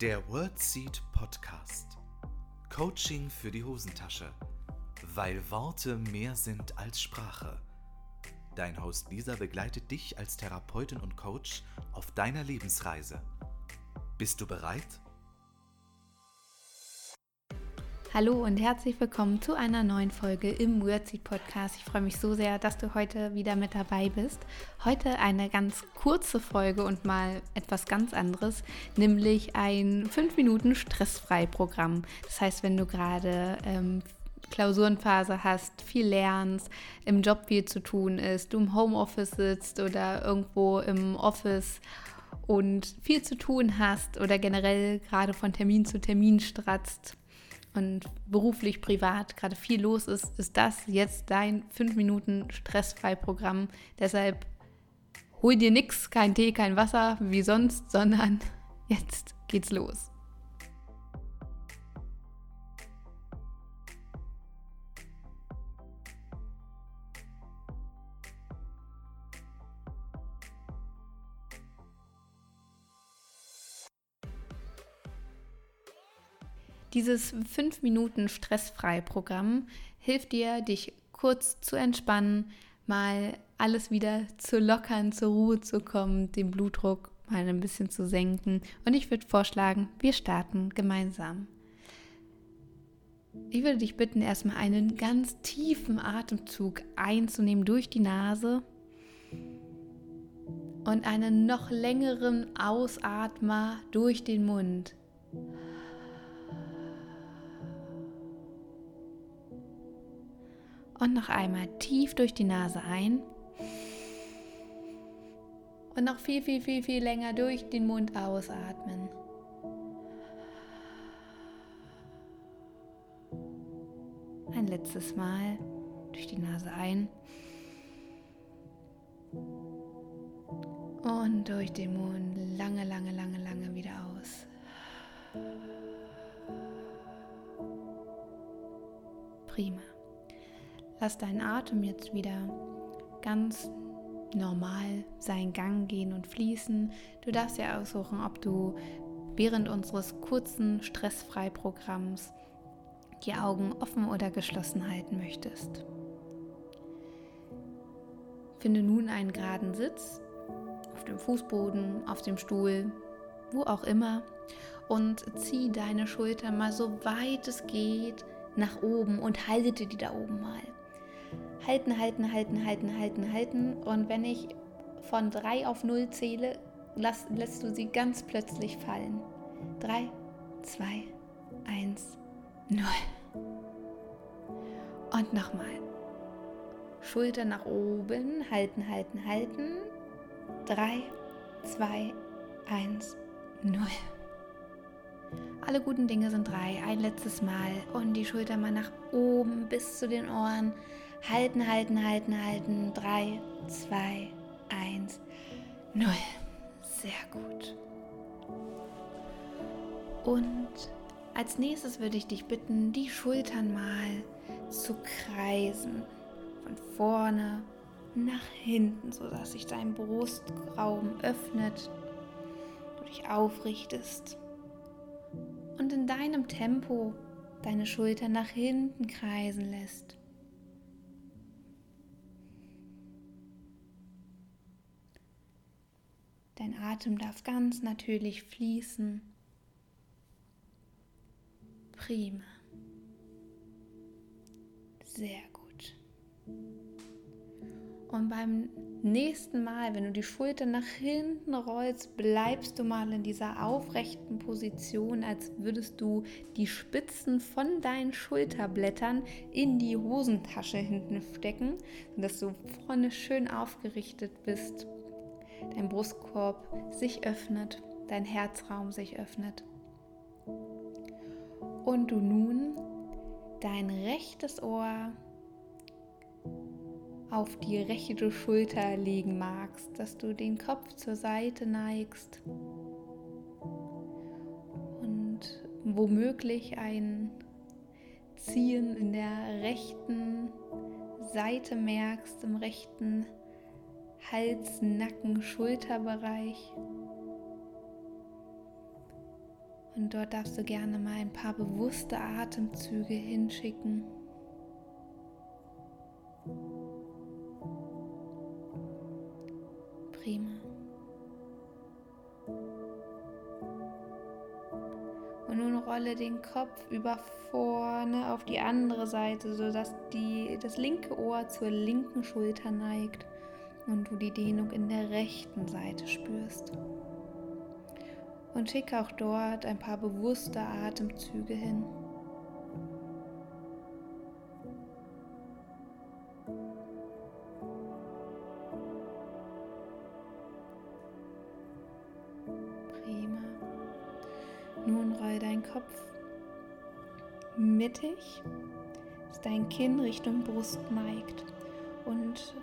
Der WordSeed Podcast. Coaching für die Hosentasche. Weil Worte mehr sind als Sprache. Dein Host Lisa begleitet dich als Therapeutin und Coach auf deiner Lebensreise. Bist du bereit? Hallo und herzlich willkommen zu einer neuen Folge im Wordseed Podcast. Ich freue mich so sehr, dass du heute wieder mit dabei bist. Heute eine ganz kurze Folge und mal etwas ganz anderes, nämlich ein 5 Minuten stressfrei Programm. Das heißt, wenn du gerade ähm, Klausurenphase hast, viel lernst, im Job viel zu tun ist, du im Homeoffice sitzt oder irgendwo im Office und viel zu tun hast oder generell gerade von Termin zu Termin stratzt und beruflich, privat gerade viel los ist, ist das jetzt dein 5 Minuten stressfrei Programm. Deshalb hol dir nichts, kein Tee, kein Wasser wie sonst, sondern jetzt geht's los. Dieses 5 Minuten stressfrei Programm hilft dir, dich kurz zu entspannen, mal alles wieder zu lockern, zur Ruhe zu kommen, den Blutdruck mal ein bisschen zu senken. Und ich würde vorschlagen, wir starten gemeinsam. Ich würde dich bitten, erstmal einen ganz tiefen Atemzug einzunehmen durch die Nase und einen noch längeren Ausatmer durch den Mund. Und noch einmal tief durch die Nase ein. Und noch viel, viel, viel, viel länger durch den Mund ausatmen. Ein letztes Mal durch die Nase ein. Und durch den Mund lange, lange, lange, lange wieder aus. Prima. Lass deinen Atem jetzt wieder ganz normal seinen Gang gehen und fließen. Du darfst ja aussuchen, ob du während unseres kurzen Stressfrei-Programms die Augen offen oder geschlossen halten möchtest. Finde nun einen geraden Sitz auf dem Fußboden, auf dem Stuhl, wo auch immer und zieh deine Schultern mal so weit es geht nach oben und halte die da oben mal halten, halten, halten, halten, halten, halten. Und wenn ich von 3 auf 0 zähle, lass, lässt du sie ganz plötzlich fallen. 3, 2, 1, 0. Und nochmal. Schulter nach oben, halten, halten, halten. 3, 2, 1, 0. Alle guten Dinge sind drei. Ein letztes Mal. Und die Schulter mal nach oben bis zu den Ohren. Halten, halten, halten, halten. 3, 2, 1, 0. Sehr gut. Und als nächstes würde ich dich bitten, die Schultern mal zu kreisen. Von vorne nach hinten, sodass sich dein Brustraum öffnet, du dich aufrichtest und in deinem Tempo deine Schultern nach hinten kreisen lässt. Dein Atem darf ganz natürlich fließen. Prima. Sehr gut. Und beim nächsten Mal, wenn du die Schulter nach hinten rollst, bleibst du mal in dieser aufrechten Position, als würdest du die Spitzen von deinen Schulterblättern in die Hosentasche hinten stecken, sodass du vorne schön aufgerichtet bist dein Brustkorb sich öffnet, dein Herzraum sich öffnet. Und du nun dein rechtes Ohr auf die rechte Schulter legen magst, dass du den Kopf zur Seite neigst und womöglich ein Ziehen in der rechten Seite merkst, im rechten Hals, Nacken, Schulterbereich. Und dort darfst du gerne mal ein paar bewusste Atemzüge hinschicken. Prima. Und nun rolle den Kopf über vorne auf die andere Seite, sodass die, das linke Ohr zur linken Schulter neigt und du die Dehnung in der rechten Seite spürst. Und schicke auch dort ein paar bewusste Atemzüge hin. Nun roll dein Kopf mittig, dass dein Kinn Richtung Brust neigt und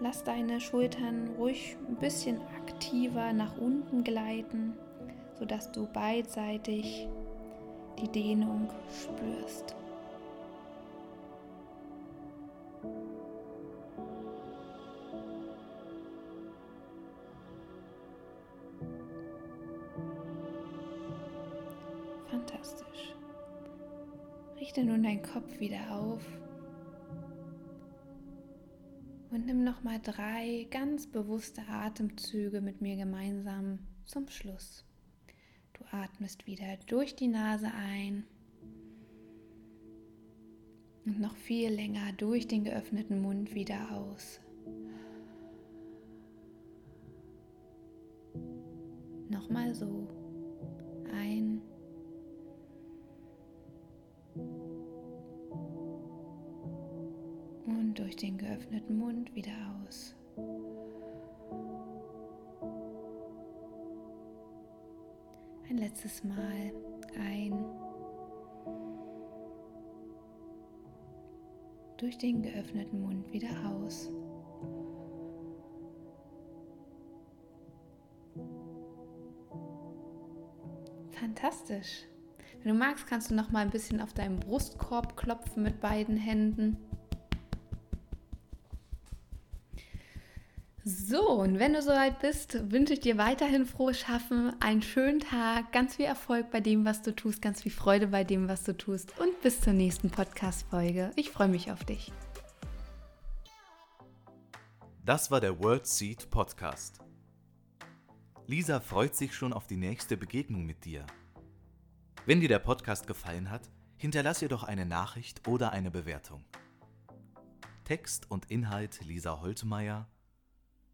lass deine Schultern ruhig ein bisschen aktiver nach unten gleiten, sodass du beidseitig die Dehnung spürst. Fantastisch. Richte nun deinen Kopf wieder auf und nimm noch mal drei ganz bewusste Atemzüge mit mir gemeinsam zum Schluss. Du atmest wieder durch die Nase ein und noch viel länger durch den geöffneten Mund wieder aus. Nochmal so. Durch den geöffneten Mund wieder aus. Ein letztes Mal ein. Durch den geöffneten Mund wieder aus. Fantastisch. Wenn du magst, kannst du noch mal ein bisschen auf deinem Brustkorb klopfen mit beiden Händen. So, und wenn du soweit bist, wünsche ich dir weiterhin frohes Schaffen, einen schönen Tag, ganz viel Erfolg bei dem, was du tust, ganz viel Freude bei dem, was du tust und bis zur nächsten Podcast-Folge. Ich freue mich auf dich. Das war der World Seed Podcast. Lisa freut sich schon auf die nächste Begegnung mit dir. Wenn dir der Podcast gefallen hat, hinterlass ihr doch eine Nachricht oder eine Bewertung. Text und Inhalt Lisa Holtmeier